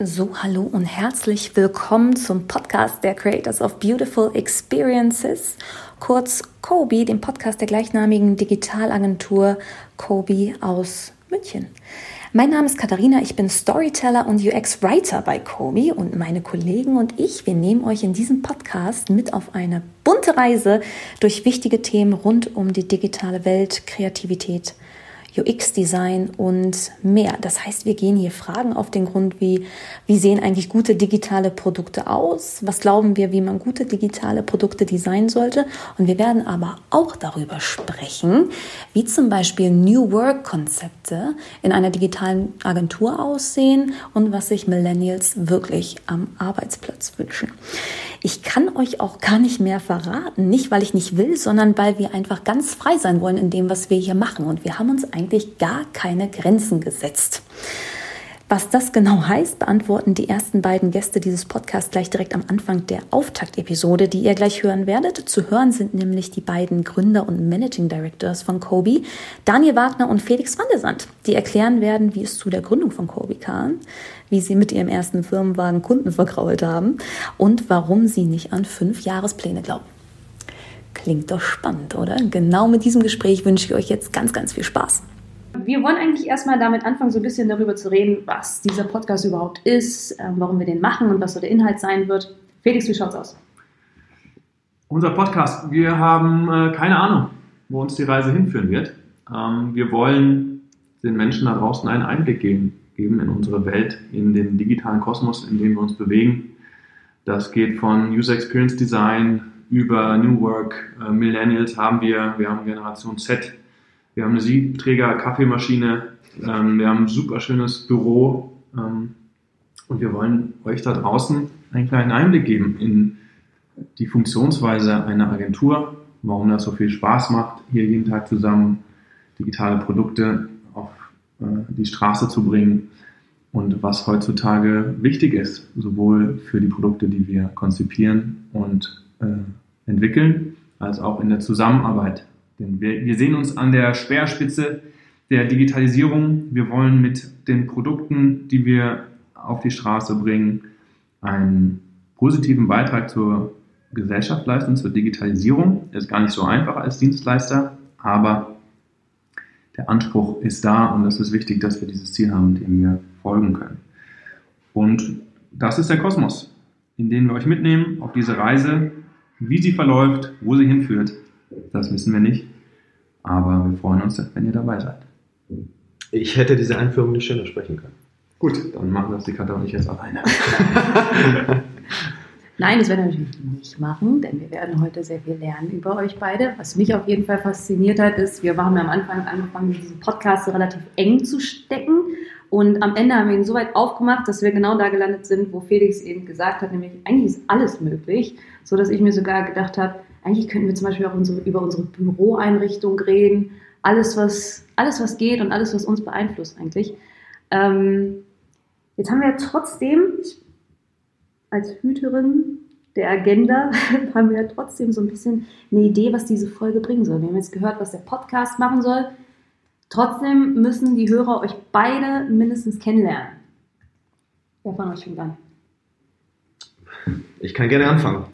So, hallo und herzlich willkommen zum Podcast der Creators of Beautiful Experiences, kurz Kobi, dem Podcast der gleichnamigen Digitalagentur Kobi aus München. Mein Name ist Katharina, ich bin Storyteller und UX-Writer bei Kobi und meine Kollegen und ich, wir nehmen euch in diesem Podcast mit auf eine bunte Reise durch wichtige Themen rund um die digitale Welt, Kreativität, UX-Design und mehr. Das heißt, wir gehen hier Fragen auf den Grund wie, wie sehen eigentlich gute digitale Produkte aus? Was glauben wir, wie man gute digitale Produkte designen sollte? Und wir werden aber auch darüber sprechen, wie zum Beispiel New Work-Konzepte in einer digitalen Agentur aussehen und was sich Millennials wirklich am Arbeitsplatz wünschen. Ich kann euch auch gar nicht mehr verraten, nicht weil ich nicht will, sondern weil wir einfach ganz frei sein wollen in dem, was wir hier machen. Und wir haben uns eigentlich gar keine Grenzen gesetzt. Was das genau heißt, beantworten die ersten beiden Gäste dieses Podcasts gleich direkt am Anfang der Auftaktepisode, die ihr gleich hören werdet. Zu hören sind nämlich die beiden Gründer und Managing Directors von Kobi, Daniel Wagner und Felix van der Sand, die erklären werden, wie es zu der Gründung von Kobi kam, wie sie mit ihrem ersten Firmenwagen Kunden verkrault haben und warum sie nicht an fünf Jahrespläne glauben. Klingt doch spannend, oder? Genau mit diesem Gespräch wünsche ich euch jetzt ganz, ganz viel Spaß. Wir wollen eigentlich erstmal damit anfangen, so ein bisschen darüber zu reden, was dieser Podcast überhaupt ist, ähm, warum wir den machen und was so der Inhalt sein wird. Felix, wie schaut's aus? Unser Podcast, wir haben äh, keine Ahnung, wo uns die Reise hinführen wird. Ähm, wir wollen den Menschen da draußen einen Einblick geben, geben in unsere Welt, in den digitalen Kosmos, in dem wir uns bewegen. Das geht von User Experience Design über New Work, äh, Millennials haben wir, wir haben Generation Z, wir haben eine Siebträger-Kaffeemaschine, ähm, wir haben ein super schönes Büro ähm, und wir wollen euch da draußen einen kleinen Einblick geben in die Funktionsweise einer Agentur, warum das so viel Spaß macht, hier jeden Tag zusammen digitale Produkte auf äh, die Straße zu bringen und was heutzutage wichtig ist, sowohl für die Produkte, die wir konzipieren und äh, entwickeln, als auch in der Zusammenarbeit. Denn wir, wir sehen uns an der Speerspitze der Digitalisierung. Wir wollen mit den Produkten, die wir auf die Straße bringen, einen positiven Beitrag zur Gesellschaft leisten, zur Digitalisierung. Das ist gar nicht so einfach als Dienstleister, aber der Anspruch ist da und es ist wichtig, dass wir dieses Ziel haben, dem wir folgen können. Und das ist der Kosmos, in den wir euch mitnehmen auf diese Reise wie sie verläuft, wo sie hinführt, das wissen wir nicht. Aber wir freuen uns, wenn ihr dabei seid. Ich hätte diese Einführung nicht schöner sprechen können. Gut, dann machen das die Katha und ich jetzt alleine. Nein, das werden wir natürlich nicht machen, denn wir werden heute sehr viel lernen über euch beide. Was mich auf jeden Fall fasziniert hat, ist, wir haben am Anfang angefangen, diesen Podcast so relativ eng zu stecken. Und am Ende haben wir ihn so weit aufgemacht, dass wir genau da gelandet sind, wo Felix eben gesagt hat, nämlich eigentlich ist alles möglich, so dass ich mir sogar gedacht habe, eigentlich könnten wir zum Beispiel auch unsere, über unsere Büroeinrichtung reden, alles was, alles was geht und alles was uns beeinflusst eigentlich. Ähm, jetzt haben wir trotzdem als Hüterin der Agenda haben wir trotzdem so ein bisschen eine Idee, was diese Folge bringen soll. Wir haben jetzt gehört, was der Podcast machen soll. Trotzdem müssen die Hörer euch beide mindestens kennenlernen. Wer von euch fängt an? Ich kann gerne anfangen.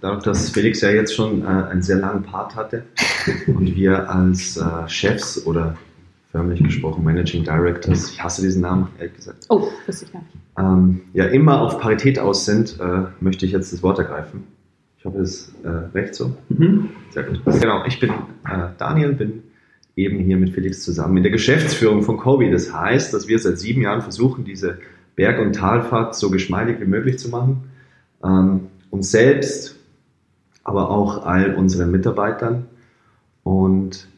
Dadurch, dass Felix ja jetzt schon äh, einen sehr langen Part hatte und wir als äh, Chefs oder förmlich gesprochen Managing Directors, ich hasse diesen Namen, ehrlich gesagt. Oh, wusste ich gar nicht. Ähm, ja, immer auf Parität aus sind, äh, möchte ich jetzt das Wort ergreifen. Ich hoffe, das ist äh, recht so. Mhm. Sehr gut. Genau, ich bin äh, Daniel, bin eben hier mit Felix zusammen in der Geschäftsführung von Kobi. Das heißt, dass wir seit sieben Jahren versuchen, diese Berg- und Talfahrt so geschmeidig wie möglich zu machen. Ähm, uns selbst, aber auch all unseren Mitarbeitern. Und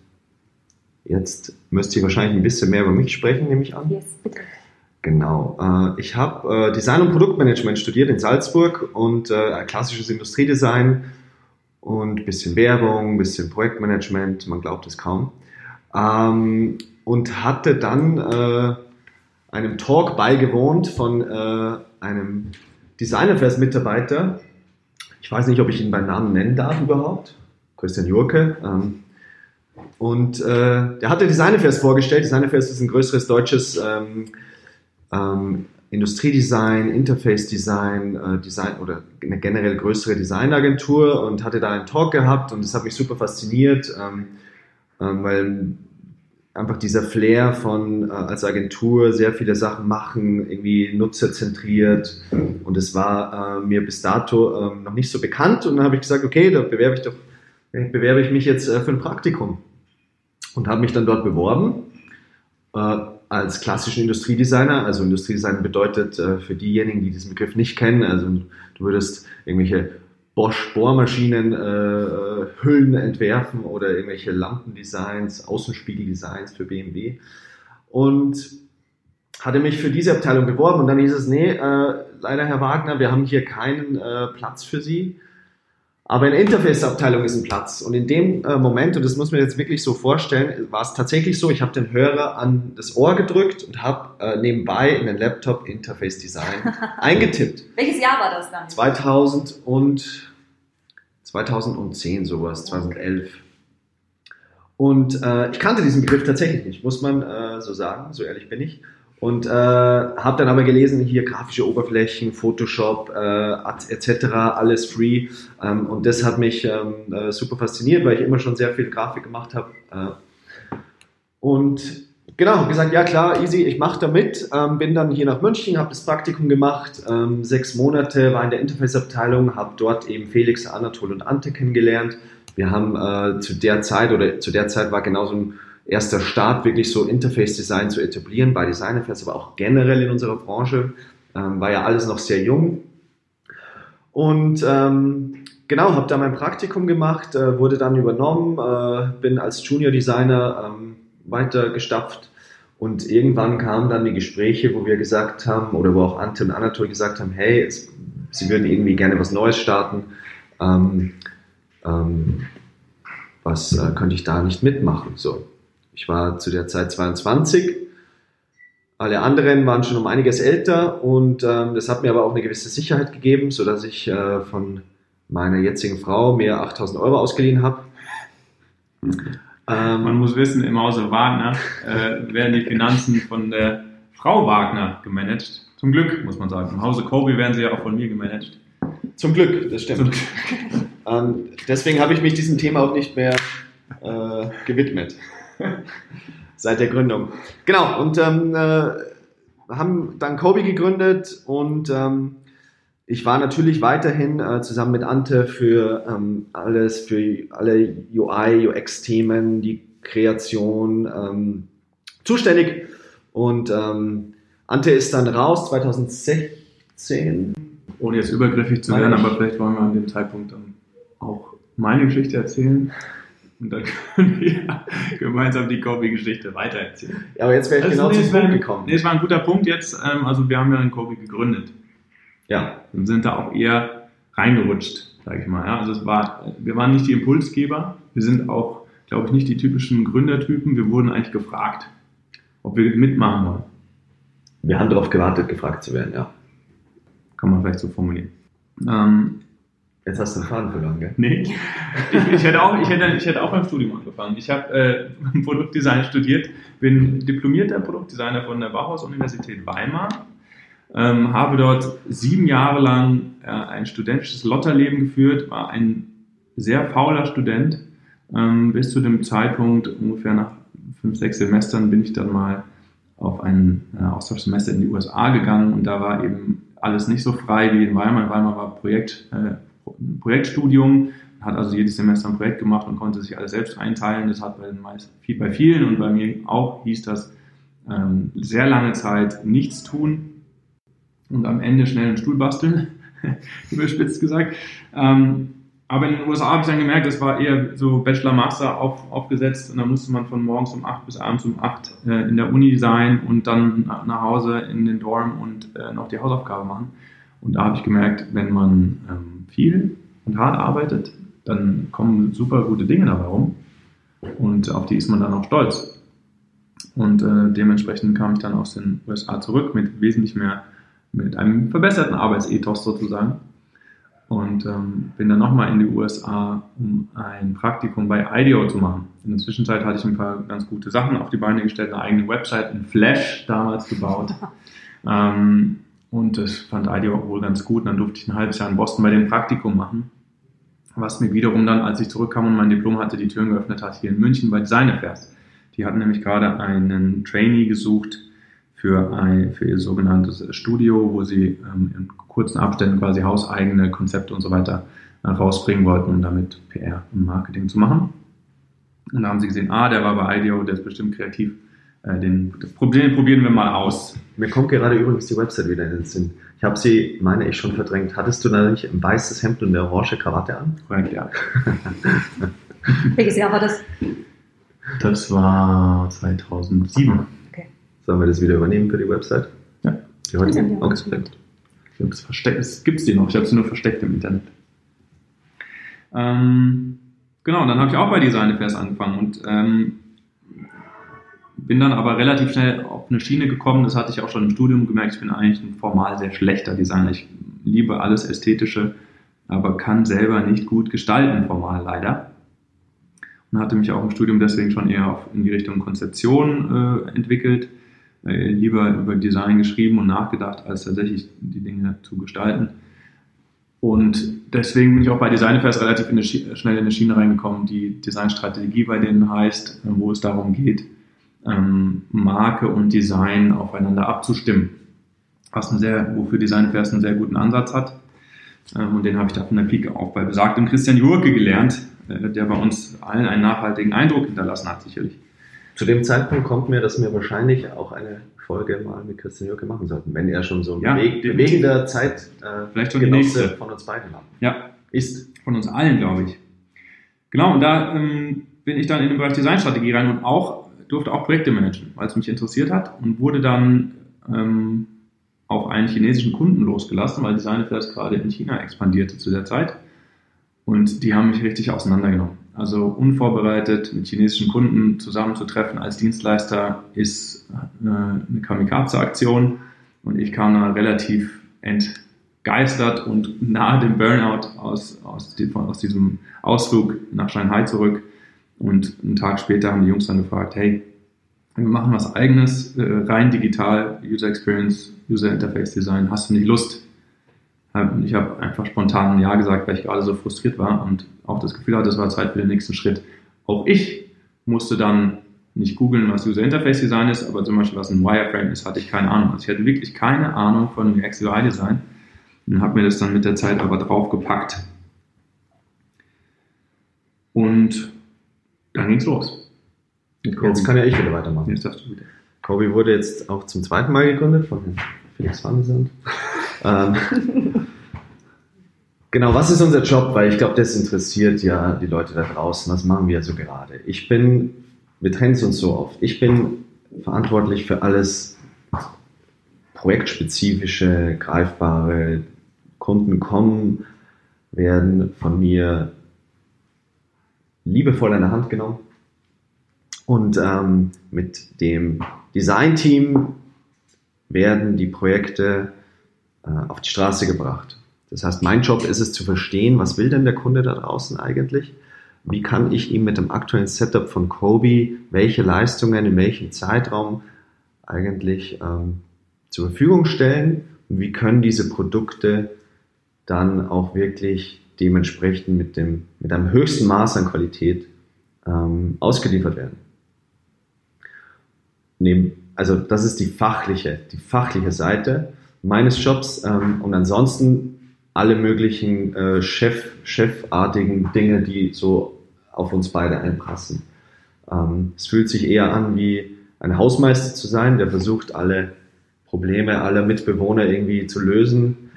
jetzt müsste ich wahrscheinlich ein bisschen mehr über mich sprechen, nehme ich an. Yes, bitte. Genau. Äh, ich habe äh, Design und Produktmanagement studiert in Salzburg und äh, klassisches Industriedesign und ein bisschen Werbung, ein bisschen Projektmanagement, man glaubt es kaum. Ähm, und hatte dann einem Talk beigewohnt von äh, einem Designerfest-Mitarbeiter. Ich weiß nicht, ob ich ihn beim Namen nennen darf überhaupt. Christian Jurke. Ähm, und äh, der hatte Designerfest vorgestellt. Designerfest ist ein größeres deutsches ähm, ähm, Industriedesign, Interface-Design, äh, Design oder eine generell größere Designagentur und hatte da einen Talk gehabt und das hat mich super fasziniert, ähm, ähm, weil einfach dieser Flair von äh, als Agentur sehr viele Sachen machen, irgendwie nutzerzentriert. Und es war äh, mir bis dato äh, noch nicht so bekannt. Und dann habe ich gesagt, okay, da bewerbe ich doch, bewerbe ich mich jetzt äh, für ein Praktikum. Und habe mich dann dort beworben äh, als klassischen Industriedesigner. Also Industriedesign bedeutet äh, für diejenigen, die diesen Begriff nicht kennen, also du würdest irgendwelche Bosch Bohrmaschinen äh, Hüllen entwerfen oder irgendwelche Lampendesigns, Außenspiegeldesigns für BMW. Und hatte mich für diese Abteilung beworben und dann hieß es, nee, äh, leider Herr Wagner, wir haben hier keinen äh, Platz für Sie. Aber in der Interface-Abteilung ist ein Platz. Und in dem äh, Moment, und das muss man jetzt wirklich so vorstellen, war es tatsächlich so, ich habe den Hörer an das Ohr gedrückt und habe äh, nebenbei in den Laptop Interface Design eingetippt. Welches Jahr war das dann? 2000 und 2010 sowas, 2011. Und äh, ich kannte diesen Begriff tatsächlich nicht, muss man äh, so sagen, so ehrlich bin ich. Und äh, habe dann aber gelesen, hier grafische Oberflächen, Photoshop äh, etc., alles free. Ähm, und das hat mich ähm, äh, super fasziniert, weil ich immer schon sehr viel Grafik gemacht habe. Äh. und genau, gesagt, ja klar, easy, ich mache da mit. Ähm, bin dann hier nach München, habe das Praktikum gemacht, ähm, sechs Monate, war in der Interface-Abteilung, habe dort eben Felix, Anatol und Ante kennengelernt. Wir haben äh, zu der Zeit, oder zu der Zeit war genauso ein erster Start, wirklich so Interface-Design zu etablieren, bei Design Affairs, aber auch generell in unserer Branche. Ähm, war ja alles noch sehr jung. Und ähm, genau, habe da mein Praktikum gemacht, äh, wurde dann übernommen, äh, bin als Junior Designer ähm, weiter gestapft und irgendwann kamen dann die Gespräche, wo wir gesagt haben, oder wo auch Ante und Anatol gesagt haben, hey, es, sie würden irgendwie gerne was Neues starten. Ähm, ähm, was äh, könnte ich da nicht mitmachen? So, ich war zu der Zeit 22. Alle anderen waren schon um einiges älter und ähm, das hat mir aber auch eine gewisse Sicherheit gegeben, sodass ich äh, von meiner jetzigen Frau mir 8000 Euro ausgeliehen habe. Ähm, Man muss wissen, im Hause Wagner äh, werden die Finanzen von der Frau Wagner gemanagt. Zum Glück, muss man sagen. Im Hause Kobe werden sie ja auch von mir gemanagt. Zum Glück, das stimmt. ähm, deswegen habe ich mich diesem Thema auch nicht mehr äh, gewidmet. Seit der Gründung. Genau, und ähm, äh, haben dann Kobe gegründet und ähm, ich war natürlich weiterhin äh, zusammen mit Ante für ähm, alles, für alle UI, UX-Themen, die Kreation ähm, zuständig. Und ähm, Ante ist dann raus 2016. Ohne jetzt übergriffig zu werden, aber vielleicht wollen wir an dem Zeitpunkt dann auch meine Geschichte erzählen. Und dann können wir gemeinsam die Kobe-Geschichte weitererzählen. Ja, aber jetzt wäre ich also genau nee, zum Punkt gekommen. Nee, es war ein guter Punkt jetzt. Ähm, also wir haben ja einen Kobe gegründet. Ja. Und sind da auch eher reingerutscht, sage ich mal. Ja, also es war, wir waren nicht die Impulsgeber. Wir sind auch, glaube ich, nicht die typischen Gründertypen. Wir wurden eigentlich gefragt, ob wir mitmachen wollen. Wir haben darauf gewartet, gefragt zu werden, ja. Kann man vielleicht so formulieren. Ähm, Jetzt hast du den Faden verloren, gell? Nee. Ich, ich, hätte, auch, ich, hätte, ich hätte auch beim Studium angefangen. Ich habe äh, Produktdesign studiert, bin diplomierter Produktdesigner von der Bauhaus-Universität Weimar, ähm, habe dort sieben Jahre lang äh, ein studentisches Lotterleben geführt, war ein sehr fauler Student. Ähm, bis zu dem Zeitpunkt, ungefähr nach fünf, sechs Semestern, bin ich dann mal auf ein äh, Austauschsemester in die USA gegangen und da war eben alles nicht so frei wie in Weimar. In Weimar war Projekt, äh, Projektstudium, hat also jedes Semester ein Projekt gemacht und konnte sich alles selbst einteilen. Das hat bei, den meisten, bei vielen und bei mir auch hieß das ähm, sehr lange Zeit nichts tun und am Ende schnell einen Stuhl basteln, überspitzt gesagt. Ähm, aber in den USA habe ich dann gemerkt, das war eher so Bachelor-Master auf, aufgesetzt und da musste man von morgens um 8 bis abends um 8 äh, in der Uni sein und dann nach, Hause in den Dorm und äh, noch die Hausaufgabe machen. Und da habe ich gemerkt, wenn man ähm, viel und hart arbeitet, dann kommen super gute Dinge dabei rum. Und auf die ist man dann auch stolz. Und äh, dementsprechend kam ich dann aus den USA zurück mit wesentlich mehr, mit einem verbesserten Arbeitsethos sozusagen. Und ähm, bin dann nochmal in die USA, um ein Praktikum bei IDEO zu machen. In der Zwischenzeit hatte ich ein paar ganz gute Sachen auf die Beine gestellt, eine eigene Website in Flash damals gebaut. Ähm, und das fand IDEO wohl ganz gut. Und dann durfte ich ein halbes Jahr in Boston bei dem Praktikum machen. Was mir wiederum dann, als ich zurückkam und mein Diplom hatte, die Türen geöffnet hat, hier in München bei Design Affairs. Die hatten nämlich gerade einen Trainee gesucht für, ein, für ihr sogenanntes Studio, wo sie ähm, in kurzen Abständen quasi hauseigene Konzepte und so weiter äh, rausbringen wollten, um damit PR und Marketing zu machen. Und da haben sie gesehen, ah, der war bei IDEO, der ist bestimmt kreativ. Äh, den, das Problem probieren wir mal aus. Mir kommt gerade übrigens die Website wieder in den Sinn. Ich habe sie, meine ich, schon verdrängt. Hattest du da nicht ein weißes Hemd und eine orange Krawatte an? Korrekt, ja. Welches Jahr war das? Das war 2007. Sollen wir das wieder übernehmen für die Website? Ja. Die heutige? Ja, ja. Okay. Ich glaube, es versteckt, es gibt die noch. Ich habe sie nur versteckt im Internet. Ähm, genau, dann habe ich auch bei Design Affairs angefangen und ähm, bin dann aber relativ schnell auf eine Schiene gekommen. Das hatte ich auch schon im Studium gemerkt. Ich bin eigentlich ein formal sehr schlechter Designer. Ich liebe alles Ästhetische, aber kann selber nicht gut gestalten, formal leider. Und hatte mich auch im Studium deswegen schon eher auf, in die Richtung Konzeption äh, entwickelt. Äh, lieber über Design geschrieben und nachgedacht, als tatsächlich die Dinge zu gestalten. Und deswegen bin ich auch bei Design Affairs relativ in schnell in eine Schiene reingekommen, die Designstrategie bei denen heißt, äh, wo es darum geht, ähm, Marke und Design aufeinander abzustimmen. Was ein sehr, wofür Design Affairs einen sehr guten Ansatz hat. Ähm, und den habe ich da von der Pike auch bei besagtem Christian Jurke gelernt, äh, der bei uns allen einen nachhaltigen Eindruck hinterlassen hat, sicherlich. Zu dem Zeitpunkt kommt mir, dass wir wahrscheinlich auch eine Folge mal mit Christian Jürke machen sollten, wenn er schon so ein Ja, definitiv. bewegender Zeit äh, Vielleicht schon die nächste. von uns beiden haben. Ja, Ist. von uns allen, glaube ich. Genau, und da ähm, bin ich dann in den Bereich Designstrategie rein und auch durfte auch Projekte managen, weil es mich interessiert hat und wurde dann ähm, auf einen chinesischen Kunden losgelassen, weil Design Affairs gerade in China expandierte zu der Zeit. Und die haben mich richtig auseinandergenommen. Also unvorbereitet mit chinesischen Kunden zusammenzutreffen als Dienstleister ist äh, eine Kamikaze-Aktion. Und ich kam da relativ entgeistert und nahe dem Burnout aus, aus, aus diesem Ausflug nach Shanghai zurück. Und einen Tag später haben die Jungs dann gefragt, hey, wir machen was eigenes, äh, rein digital, User Experience, User Interface Design, hast du nicht Lust? Und ich habe einfach spontan ein Ja gesagt, weil ich gerade so frustriert war und auch das Gefühl hatte, es war Zeit für den nächsten Schritt. Auch ich musste dann nicht googeln, was User Interface Design ist, aber zum Beispiel was ein Wireframe ist, hatte ich keine Ahnung. Also ich hatte wirklich keine Ahnung von UX UI Design und habe mir das dann mit der Zeit aber draufgepackt. Und dann ging's los. Kobe. Jetzt kann ja ich wieder weitermachen. Jetzt darfst du wieder. Kobi wurde jetzt auch zum zweiten Mal gegründet von Felix van der Sand. ähm, genau, was ist unser Job? Weil ich glaube, das interessiert ja die Leute da draußen. Was machen wir so gerade? Ich bin, wir trennen es uns so oft. Ich bin verantwortlich für alles projektspezifische, greifbare. Kunden kommen, werden von mir liebevoll in der Hand genommen und ähm, mit dem Designteam werden die Projekte äh, auf die Straße gebracht. Das heißt, mein Job ist es zu verstehen, was will denn der Kunde da draußen eigentlich? Wie kann ich ihm mit dem aktuellen Setup von Kobe welche Leistungen in welchem Zeitraum eigentlich ähm, zur Verfügung stellen? Und wie können diese Produkte dann auch wirklich dementsprechend mit, dem, mit einem höchsten Maß an Qualität ähm, ausgeliefert werden? Neben, also das ist die fachliche, die fachliche Seite meines Jobs ähm, und ansonsten alle möglichen äh, Chef, chefartigen Dinge, die so auf uns beide einpassen. Ähm, es fühlt sich eher an wie ein Hausmeister zu sein, der versucht alle Probleme aller Mitbewohner irgendwie zu lösen,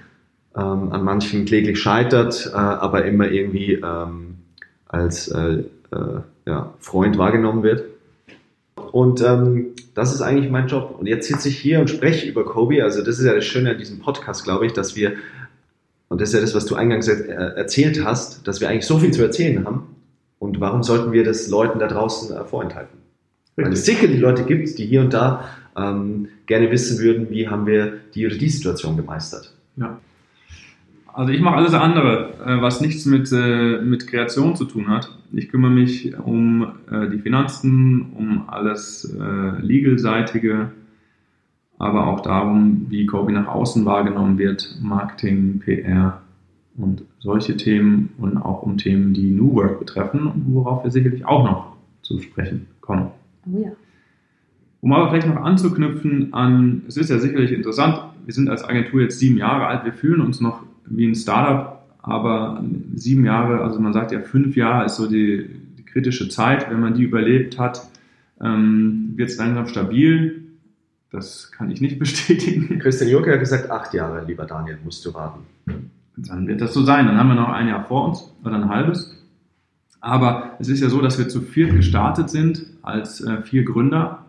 ähm, an manchen kläglich scheitert, äh, aber immer irgendwie ähm, als äh, äh, ja, Freund wahrgenommen wird. Und ähm, das ist eigentlich mein Job. Und jetzt sitze ich hier und spreche über Kobe. Also das ist ja das Schöne an diesem Podcast, glaube ich, dass wir, und das ist ja das, was du eingangs äh, erzählt hast, dass wir eigentlich so viel zu erzählen haben. Und warum sollten wir das Leuten da draußen äh, vorenthalten? Weil es sicherlich Leute gibt, die hier und da ähm, gerne wissen würden, wie haben wir die oder die Situation gemeistert. Ja. Also ich mache alles andere, äh, was nichts mit, mit Kreation zu tun hat. Ich kümmere mich um die Finanzen, um alles Legal-seitige, aber auch darum, wie Kobe nach außen wahrgenommen wird, Marketing, PR und solche Themen und auch um Themen, die New Work betreffen, worauf wir sicherlich auch noch zu sprechen kommen. Oh ja. Um aber vielleicht noch anzuknüpfen an, es ist ja sicherlich interessant, wir sind als Agentur jetzt sieben Jahre alt, wir fühlen uns noch wie ein Startup, aber sieben Jahre, also man sagt ja fünf Jahre ist so die, die kritische Zeit, wenn man die überlebt hat, ähm, wird es langsam stabil. Das kann ich nicht bestätigen. Christian Juncker hat gesagt, acht Jahre, lieber Daniel, musst du warten. Dann wird das so sein. Dann haben wir noch ein Jahr vor uns oder ein halbes. Aber es ist ja so, dass wir zu viert gestartet sind als äh, vier Gründer.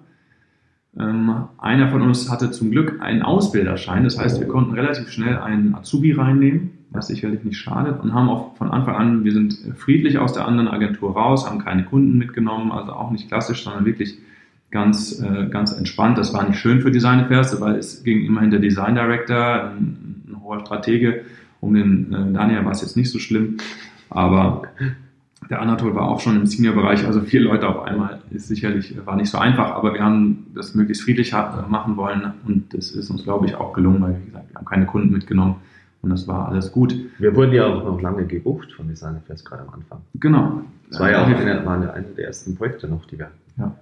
Ähm, einer von uns hatte zum Glück einen Ausbilderschein. Das heißt, wir konnten relativ schnell einen Azubi reinnehmen, was sicherlich nicht schadet. Und haben auch von Anfang an, wir sind friedlich aus der anderen Agentur raus, haben keine Kunden mitgenommen, also auch nicht klassisch, sondern wirklich ganz, äh, ganz entspannt. Das war nicht schön für Design Affairs, weil es ging immerhin der Design Director, ein, ein hoher Stratege. Um den äh, Daniel war es jetzt nicht so schlimm. Aber der Anatol war auch schon im Senior-Bereich, also vier Leute auf einmal ist sicherlich, war nicht so einfach, aber wir haben das möglichst friedlich machen wollen und das ist uns, glaube ich, auch gelungen, weil, wie gesagt, wir haben keine Kunden mitgenommen und das war alles gut. Wir wurden ja auch noch lange gebucht von Design Fest, gerade am Anfang. Genau. Das war ja auch eine, eine, eine der ersten Projekte noch, die wir hatten. Ja.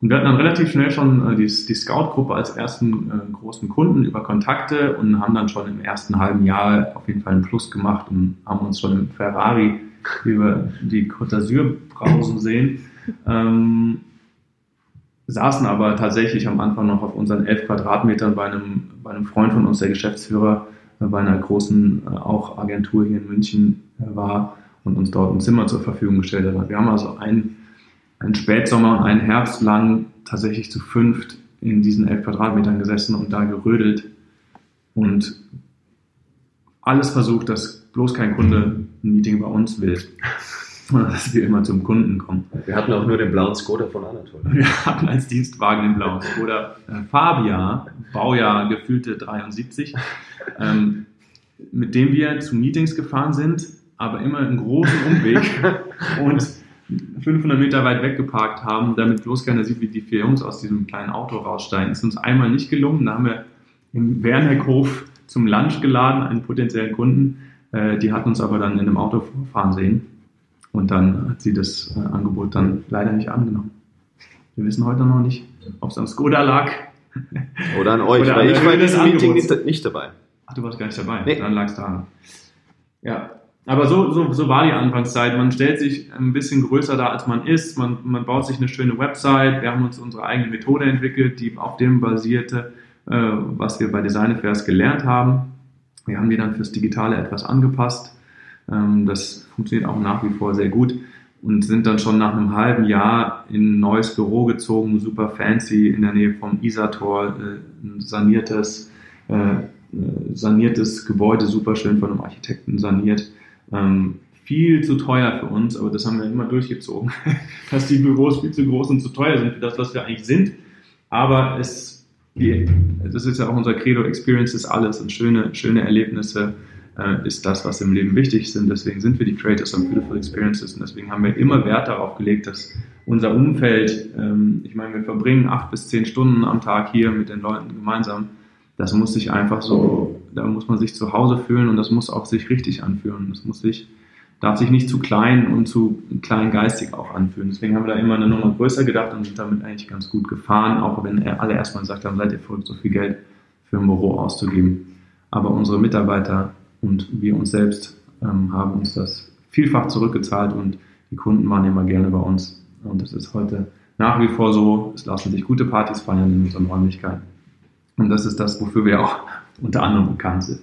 Und wir hatten dann relativ schnell schon äh, die, die Scout-Gruppe als ersten äh, großen Kunden über Kontakte und haben dann schon im ersten halben Jahr auf jeden Fall einen Plus gemacht und haben uns schon im Ferrari über die Côte d'Azur brausen sehen. Ähm, saßen aber tatsächlich am Anfang noch auf unseren elf Quadratmetern bei einem, bei einem Freund von uns, der Geschäftsführer äh, bei einer großen äh, auch Agentur hier in München äh, war und uns dort ein Zimmer zur Verfügung gestellt hat. Wir haben also einen, einen Spätsommer und einen Herbst lang tatsächlich zu fünft in diesen elf Quadratmetern gesessen und da gerödelt und alles versucht, dass bloß kein Kunde ein Meeting bei uns will. dass wir immer zum Kunden kommen. Wir hatten auch nur den blauen Skoda von Anatol. Wir hatten als Dienstwagen den blauen Skoda äh, Fabia, Baujahr gefühlte 73, ähm, mit dem wir zu Meetings gefahren sind, aber immer einen großen Umweg und 500 Meter weit weggeparkt haben, damit bloß keiner sieht, wie die vier Jungs aus diesem kleinen Auto raussteigen. Ist uns einmal nicht gelungen. Da haben wir im Werneckhof zum Lunch geladen, einen potenziellen Kunden äh, die hat uns aber dann in einem Auto fahren sehen und dann hat sie das äh, Angebot dann leider nicht angenommen. Wir wissen heute noch nicht, ob es am Skoda lag. Oder an euch, Oder weil an ich war in diesem Meeting nicht, nicht dabei. Ach, du warst gar nicht dabei. Nee. Dann lag es daran. Ja. Aber so, so, so war die Anfangszeit. Man stellt sich ein bisschen größer dar, als man ist. Man, man baut sich eine schöne Website. Wir haben uns unsere eigene Methode entwickelt, die auf dem basierte, äh, was wir bei Design Affairs gelernt haben. Wir haben die dann fürs Digitale etwas angepasst. Ähm, das funktioniert auch nach wie vor sehr gut und sind dann schon nach einem halben Jahr in ein neues Büro gezogen, super fancy in der Nähe vom Isartor, äh, ein saniertes, äh, saniertes Gebäude, super schön von einem Architekten saniert. Ähm, viel zu teuer für uns, aber das haben wir immer durchgezogen, dass die Büros viel zu groß und zu teuer sind für das, was wir eigentlich sind. Aber es, das ist ja auch unser Credo, Experience ist alles und schöne, schöne Erlebnisse äh, ist das, was im Leben wichtig sind. Deswegen sind wir die Creators of Beautiful Experiences und deswegen haben wir immer Wert darauf gelegt, dass unser Umfeld, ähm, ich meine, wir verbringen acht bis zehn Stunden am Tag hier mit den Leuten gemeinsam. Das muss sich einfach so, da muss man sich zu Hause fühlen und das muss auch sich richtig anfühlen. Das muss sich, darf sich nicht zu klein und zu kleingeistig auch anfühlen. Deswegen haben wir da immer eine Nummer größer gedacht und sind damit eigentlich ganz gut gefahren, auch wenn alle erstmal gesagt haben, seid ihr verrückt, so viel Geld für ein Büro auszugeben. Aber unsere Mitarbeiter und wir uns selbst ähm, haben uns das vielfach zurückgezahlt und die Kunden waren immer gerne bei uns. Und es ist heute nach wie vor so, es lassen sich gute Partys feiern in unseren Räumlichkeiten. Und das ist das, wofür wir auch unter anderem bekannt sind.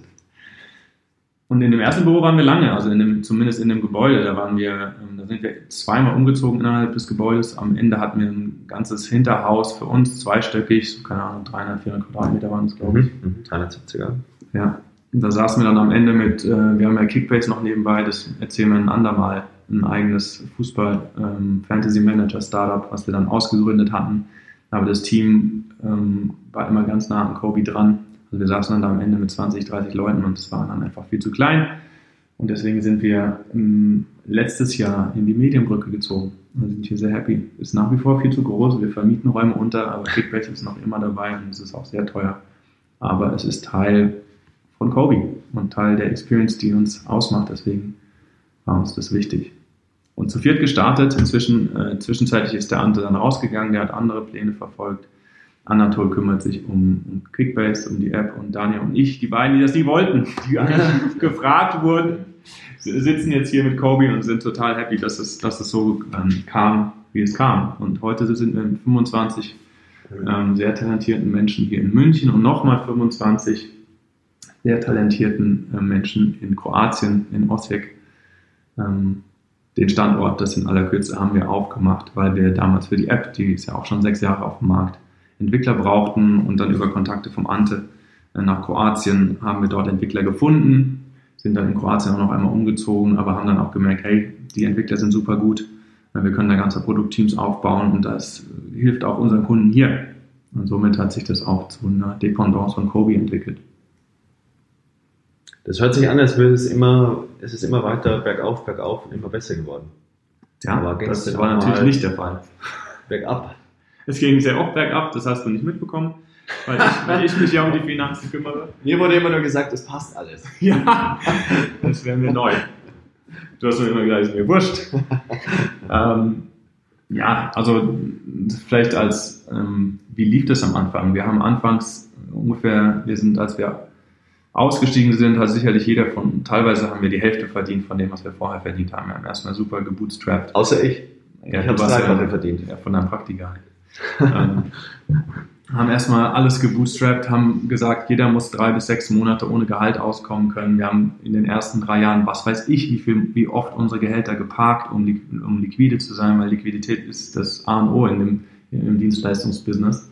Und in dem ersten Büro waren wir lange, also in dem, zumindest in dem Gebäude, da waren wir, ähm, da sind wir zweimal umgezogen innerhalb des Gebäudes. Am Ende hatten wir ein ganzes Hinterhaus für uns, zweistöckig, so keine Ahnung, 300, 400 Quadratmeter waren es, glaube ich. Mhm. 370er. Ja, da saßen wir dann am Ende mit, äh, wir haben ja Kickbase noch nebenbei, das erzählen wir ein andermal, ein eigenes Fußball-Fantasy-Manager-Startup, was wir dann ausgegründet hatten. Aber das Team ähm, war immer ganz nah an Kobe dran. Also wir saßen dann da am Ende mit 20, 30 Leuten und es war dann einfach viel zu klein. Und deswegen sind wir ähm, letztes Jahr in die Medienbrücke gezogen und sind hier sehr happy. Ist nach wie vor viel zu groß, wir vermieten Räume unter, aber Kickbase ist noch immer dabei und es ist auch sehr teuer. Aber es ist Teil von Kobe und Teil der Experience, die uns ausmacht. Deswegen war uns das wichtig. Und zu viert gestartet. Inzwischen, äh, zwischenzeitlich ist der Ante dann rausgegangen, der hat andere Pläne verfolgt. Anatol kümmert sich um, um Kickbase, um die App und Daniel und ich, die beiden, die das nie wollten, die gefragt wurden, sitzen jetzt hier mit Kobe und sind total happy, dass es, dass es so ähm, kam, wie es kam. Und heute sind wir mit 25 ähm, sehr talentierten Menschen hier in München und nochmal 25 sehr talentierten äh, Menschen in Kroatien, in Osijek. Ähm, den Standort, das in aller Kürze haben wir aufgemacht, weil wir damals für die App, die ist ja auch schon sechs Jahre auf dem Markt, Entwickler brauchten und dann über Kontakte vom Ante äh, nach Kroatien haben wir dort Entwickler gefunden, sind dann in Kroatien auch noch einmal umgezogen, aber haben dann auch gemerkt, hey, die Entwickler sind super gut, äh, wir können da ganze Produktteams aufbauen und das hilft auch unseren Kunden hier. Und somit hat sich das auch zu einer Dependance von Kobe entwickelt. Das hört sich an, als würde es immer, es ist immer weiter bergauf, bergauf und immer besser geworden. Ja, aber das war natürlich nicht der Fall. Bergab. Es ging sehr oft bergab, das hast du nicht mitbekommen, weil ich, weil ich mich ja um die Finanzen kümmere. Mir wurde immer nur gesagt, es passt alles. Ja, das wäre mir neu. Du hast mir immer gesagt, es ist mir wurscht. ähm, ja, also vielleicht als, ähm, wie lief das am Anfang? Wir haben anfangs ungefähr, wir sind, als wir ausgestiegen sind, hat sicherlich jeder von, teilweise haben wir die Hälfte verdient von dem, was wir vorher verdient haben. Wir haben erstmal super gebootstrapped. Außer ich. Ja, ich habe dreifache ja, verdient. Ja, von deinem Praktika. Ähm, haben erstmal alles gebootstrapped, haben gesagt, jeder muss drei bis sechs Monate ohne Gehalt auskommen können. Wir haben in den ersten drei Jahren, was weiß ich, wie, viel, wie oft unsere Gehälter geparkt, um, um liquide zu sein, weil Liquidität ist das A und O in dem, im Dienstleistungsbusiness.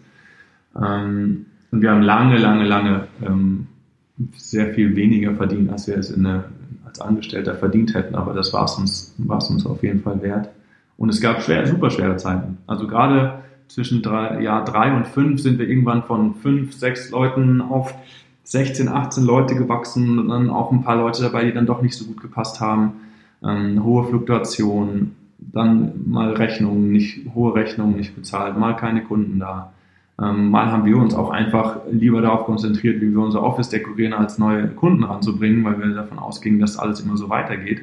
Ähm, und wir haben lange, lange, lange ähm, sehr viel weniger verdient, als wir es eine, als Angestellter verdient hätten, aber das war es uns, uns auf jeden Fall wert. Und es gab schwer, super schwere Zeiten. Also gerade zwischen drei, Jahr drei und fünf sind wir irgendwann von fünf, sechs Leuten auf 16, 18 Leute gewachsen und dann auch ein paar Leute dabei, die dann doch nicht so gut gepasst haben. Ähm, hohe Fluktuation, dann mal Rechnungen, nicht, hohe Rechnungen nicht bezahlt, mal keine Kunden da. Ähm, mal haben wir uns auch einfach lieber darauf konzentriert, wie wir unser Office dekorieren, als neue Kunden ranzubringen, weil wir davon ausgingen, dass alles immer so weitergeht.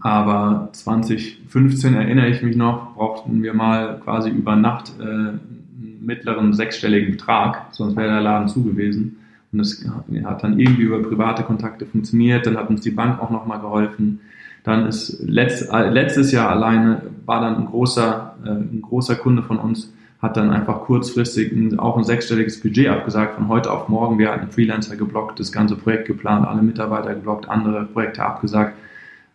Aber 2015 erinnere ich mich noch, brauchten wir mal quasi über Nacht äh, einen mittleren sechsstelligen Betrag, sonst wäre der Laden zu gewesen. Und es hat dann irgendwie über private Kontakte funktioniert, dann hat uns die Bank auch nochmal geholfen. Dann ist letzt, äh, letztes Jahr alleine war dann ein großer, äh, ein großer Kunde von uns, hat dann einfach kurzfristig ein, auch ein sechsstelliges Budget abgesagt von heute auf morgen. Wir hatten Freelancer geblockt, das ganze Projekt geplant, alle Mitarbeiter geblockt, andere Projekte abgesagt.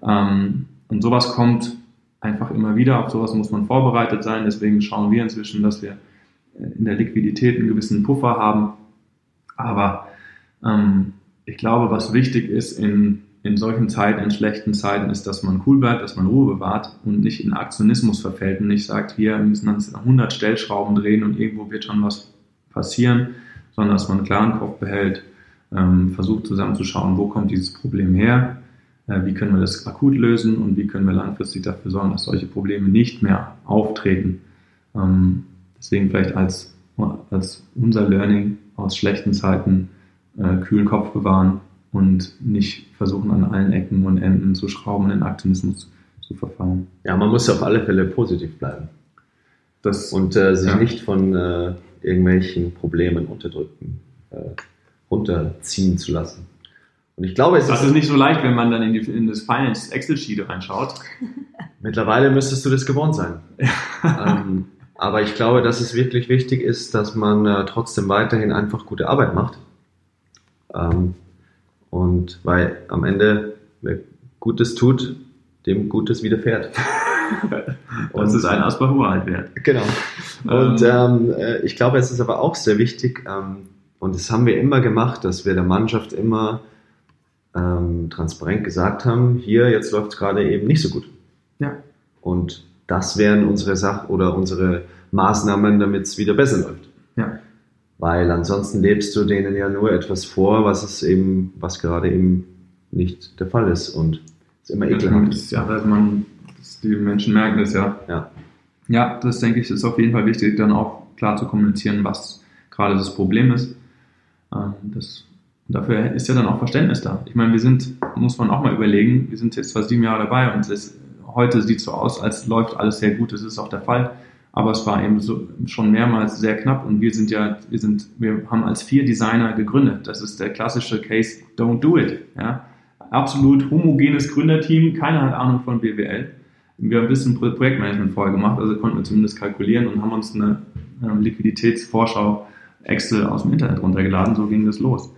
Ähm, und sowas kommt einfach immer wieder. Auf sowas muss man vorbereitet sein. Deswegen schauen wir inzwischen, dass wir in der Liquidität einen gewissen Puffer haben. Aber ähm, ich glaube, was wichtig ist in, in solchen Zeiten, in schlechten Zeiten, ist, dass man cool bleibt, dass man Ruhe bewahrt und nicht in Aktionismus verfällt und nicht sagt, wir müssen uns 100 Stellschrauben drehen und irgendwo wird schon was passieren, sondern dass man einen klaren Kopf behält, ähm, versucht zusammenzuschauen, wo kommt dieses Problem her, äh, wie können wir das akut lösen und wie können wir langfristig dafür sorgen, dass solche Probleme nicht mehr auftreten. Ähm, deswegen vielleicht als, als unser Learning aus schlechten Zeiten äh, kühlen Kopf bewahren und nicht versuchen an allen Ecken und Enden zu schrauben und in Aktivismus zu verfallen. Ja, man muss auf alle Fälle positiv bleiben. Das, und äh, sich ja. nicht von äh, irgendwelchen Problemen unterdrücken, äh, runterziehen zu lassen. Und ich glaube, es das ist, ist nicht so leicht, wenn man dann in, die, in das Finance Excel-Sheet reinschaut. Mittlerweile müsstest du das gewohnt sein. ähm, aber ich glaube, dass es wirklich wichtig ist, dass man äh, trotzdem weiterhin einfach gute Arbeit macht. Ähm, und weil am Ende, wer Gutes tut, dem Gutes widerfährt. das ist ein Asbach halt wert. Genau. Und ähm, ähm äh, ich glaube, es ist aber auch sehr wichtig, ähm, und das haben wir immer gemacht, dass wir der Mannschaft immer ähm, transparent gesagt haben, hier, jetzt läuft es gerade eben nicht so gut. Ja. Und das wären unsere Sach- oder unsere Maßnahmen, damit es wieder besser läuft. Ja. Weil ansonsten lebst du denen ja nur etwas vor, was es eben, was gerade eben nicht der Fall ist und es immer ekelhaft ist. Ja, dass man, die Menschen merken das ja. Ja. Ja, das denke ich, ist auf jeden Fall wichtig, dann auch klar zu kommunizieren, was gerade das Problem ist. Ähm, das, dafür ist ja dann auch Verständnis da. Ich meine, wir sind, muss man auch mal überlegen, wir sind jetzt zwar sieben Jahre dabei und es, heute sieht es so aus, als läuft alles sehr gut, das ist auch der Fall. Aber es war eben so, schon mehrmals sehr knapp und wir sind ja, wir sind, wir haben als vier Designer gegründet. Das ist der klassische Case, don't do it. Ja? Absolut homogenes Gründerteam, keiner hat Ahnung von BWL. Wir haben ein bisschen Projektmanagement vorher gemacht, also konnten wir zumindest kalkulieren und haben uns eine ähm, Liquiditätsvorschau Excel aus dem Internet runtergeladen, so ging das los.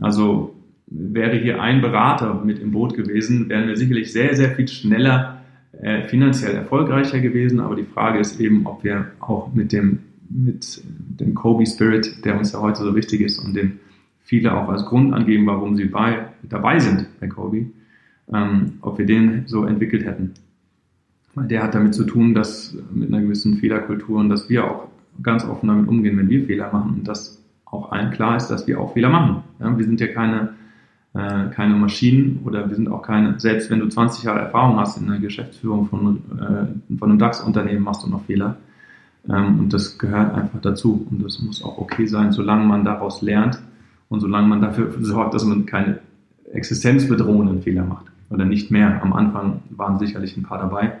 Also wäre hier ein Berater mit im Boot gewesen, wären wir sicherlich sehr, sehr viel schneller äh, finanziell erfolgreicher gewesen. Aber die Frage ist eben, ob wir auch mit dem, mit dem Kobe Spirit, der uns ja heute so wichtig ist und den viele auch als Grund angeben, warum sie bei, dabei sind bei Kobe, ähm, ob wir den so entwickelt hätten. Weil der hat damit zu tun, dass mit einer gewissen Fehlerkultur und dass wir auch ganz offen damit umgehen, wenn wir Fehler machen und dass auch allen klar ist, dass wir auch Fehler machen. Ja, wir sind ja keine, äh, keine Maschinen oder wir sind auch keine, selbst wenn du 20 Jahre Erfahrung hast in der Geschäftsführung von, äh, von einem DAX-Unternehmen, machst du noch Fehler. Ähm, und das gehört einfach dazu und das muss auch okay sein, solange man daraus lernt und solange man dafür sorgt, dass man keine existenzbedrohenden Fehler macht oder nicht mehr. Am Anfang waren sicherlich ein paar dabei,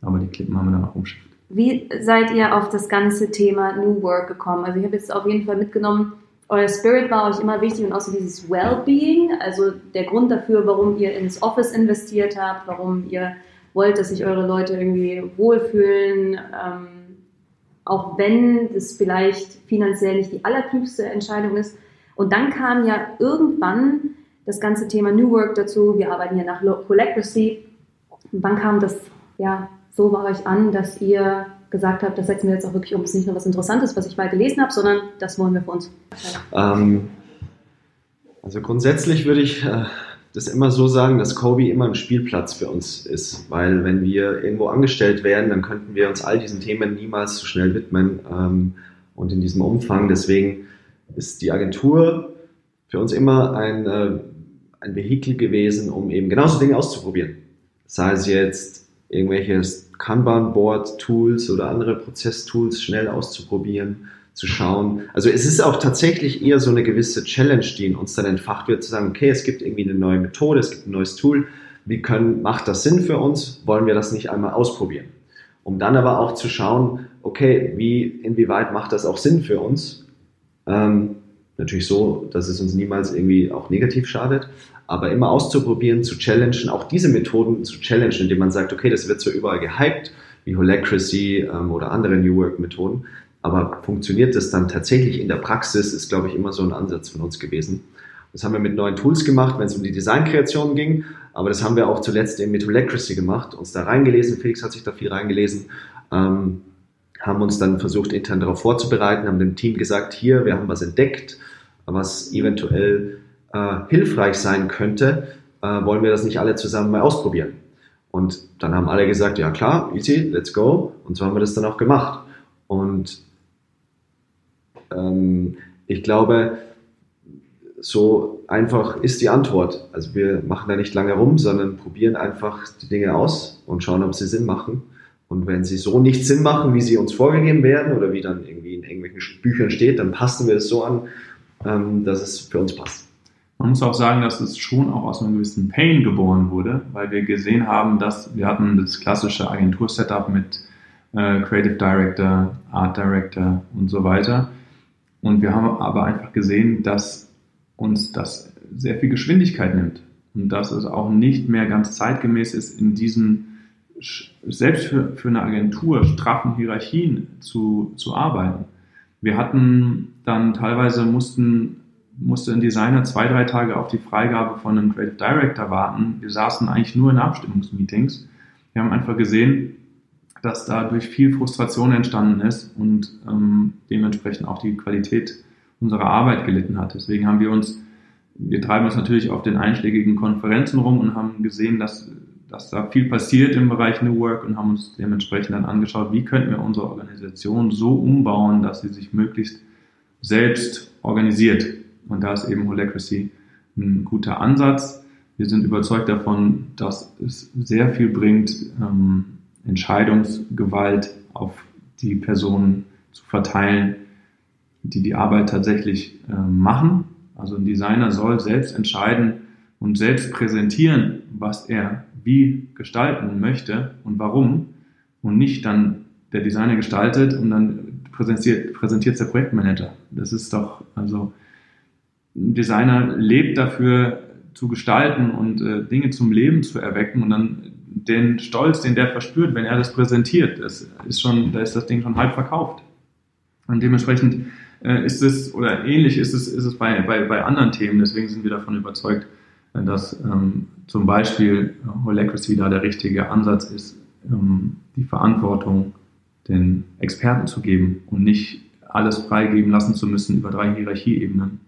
aber die Klippen haben wir dann auch umschifft. Wie seid ihr auf das ganze Thema New Work gekommen? Also ich habe jetzt auf jeden Fall mitgenommen, euer Spirit war euch immer wichtig und auch so dieses Wellbeing, also der Grund dafür, warum ihr ins Office investiert habt, warum ihr wollt, dass sich eure Leute irgendwie wohlfühlen, ähm, auch wenn das vielleicht finanziell nicht die allerklügste Entscheidung ist. Und dann kam ja irgendwann das ganze Thema New Work dazu. Wir arbeiten hier nach. Und wann kam das ja, so bei euch an, dass ihr gesagt habt, das setzen wir jetzt auch wirklich um, es ist nicht nur was Interessantes, was ich mal gelesen habe, sondern das wollen wir für uns. Ähm, also grundsätzlich würde ich äh, das immer so sagen, dass Kobe immer ein Spielplatz für uns ist, weil wenn wir irgendwo angestellt werden, dann könnten wir uns all diesen Themen niemals so schnell widmen ähm, und in diesem Umfang. Deswegen ist die Agentur für uns immer ein, äh, ein Vehikel gewesen, um eben genauso Dinge auszuprobieren. Sei es jetzt irgendwelche Kanban-Board-Tools oder andere Prozesstools schnell auszuprobieren, zu schauen. Also es ist auch tatsächlich eher so eine gewisse Challenge, die in uns dann entfacht wird, zu sagen, okay, es gibt irgendwie eine neue Methode, es gibt ein neues Tool. Wie können, macht das Sinn für uns? Wollen wir das nicht einmal ausprobieren? Um dann aber auch zu schauen, okay, wie, inwieweit macht das auch Sinn für uns? Ähm, natürlich so, dass es uns niemals irgendwie auch negativ schadet, aber immer auszuprobieren, zu challengen, auch diese Methoden zu challengen, indem man sagt, okay, das wird so überall gehypt, wie Holacracy ähm, oder andere New Work Methoden, aber funktioniert das dann tatsächlich in der Praxis, ist, glaube ich, immer so ein Ansatz von uns gewesen. Das haben wir mit neuen Tools gemacht, wenn es um die Designkreation ging, aber das haben wir auch zuletzt eben mit Holacracy gemacht, uns da reingelesen, Felix hat sich da viel reingelesen, ähm, haben uns dann versucht, intern darauf vorzubereiten, haben dem Team gesagt, hier, wir haben was entdeckt, was eventuell äh, hilfreich sein könnte, äh, wollen wir das nicht alle zusammen mal ausprobieren. Und dann haben alle gesagt, ja klar, easy, let's go. Und so haben wir das dann auch gemacht. Und ähm, ich glaube, so einfach ist die Antwort. Also wir machen da nicht lange rum, sondern probieren einfach die Dinge aus und schauen, ob sie Sinn machen. Und wenn sie so nicht Sinn machen, wie sie uns vorgegeben werden oder wie dann irgendwie in irgendwelchen Büchern steht, dann passen wir es so an, ähm, dass es für uns passt. Man muss auch sagen, dass es schon auch aus einem gewissen Pain geboren wurde, weil wir gesehen haben, dass wir hatten das klassische Agentur-Setup mit äh, Creative Director, Art Director und so weiter. Und wir haben aber einfach gesehen, dass uns das sehr viel Geschwindigkeit nimmt und dass es auch nicht mehr ganz zeitgemäß ist, in diesen selbst für, für eine Agentur straffen Hierarchien zu, zu arbeiten. Wir hatten dann teilweise mussten, musste ein Designer zwei, drei Tage auf die Freigabe von einem Creative Director warten. Wir saßen eigentlich nur in Abstimmungsmeetings. Wir haben einfach gesehen, dass dadurch viel Frustration entstanden ist und ähm, dementsprechend auch die Qualität unserer Arbeit gelitten hat. Deswegen haben wir uns, wir treiben uns natürlich auf den einschlägigen Konferenzen rum und haben gesehen, dass dass da viel passiert im Bereich New Work und haben uns dementsprechend dann angeschaut, wie könnten wir unsere Organisation so umbauen, dass sie sich möglichst selbst organisiert. Und da ist eben Holacracy ein guter Ansatz. Wir sind überzeugt davon, dass es sehr viel bringt, ähm, Entscheidungsgewalt auf die Personen zu verteilen, die die Arbeit tatsächlich äh, machen. Also ein Designer soll selbst entscheiden und selbst präsentieren, was er wie gestalten möchte und warum und nicht dann der Designer gestaltet und dann präsentiert, präsentiert der Projektmanager. Das ist doch, also ein Designer lebt dafür zu gestalten und äh, Dinge zum Leben zu erwecken und dann den Stolz, den der verspürt, wenn er das präsentiert, das ist schon, da ist das Ding schon halb verkauft. Und dementsprechend äh, ist es, oder ähnlich ist es, ist es bei, bei, bei anderen Themen, deswegen sind wir davon überzeugt, dass ähm, zum Beispiel Holacracy da der richtige Ansatz ist, ähm, die Verantwortung den Experten zu geben und nicht alles freigeben lassen zu müssen über drei Hierarchieebenen.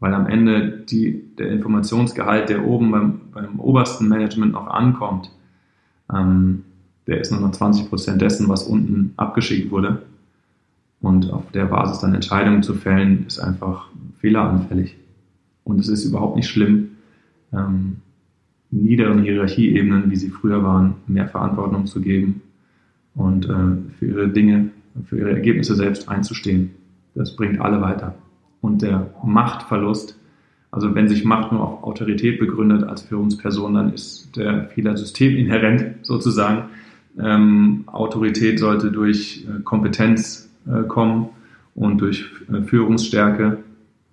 Weil am Ende die, der Informationsgehalt, der oben beim, beim obersten Management noch ankommt, ähm, der ist nur noch 20 Prozent dessen, was unten abgeschickt wurde. Und auf der Basis dann Entscheidungen zu fällen, ist einfach fehleranfällig. Und es ist überhaupt nicht schlimm, ähm, niederen Hierarchieebenen, wie sie früher waren, mehr Verantwortung zu geben und äh, für ihre Dinge, für ihre Ergebnisse selbst einzustehen. Das bringt alle weiter. Und der Machtverlust, also wenn sich Macht nur auf Autorität begründet als Führungsperson, dann ist der Fehler systeminhärent sozusagen. Ähm, Autorität sollte durch äh, Kompetenz äh, kommen und durch äh, Führungsstärke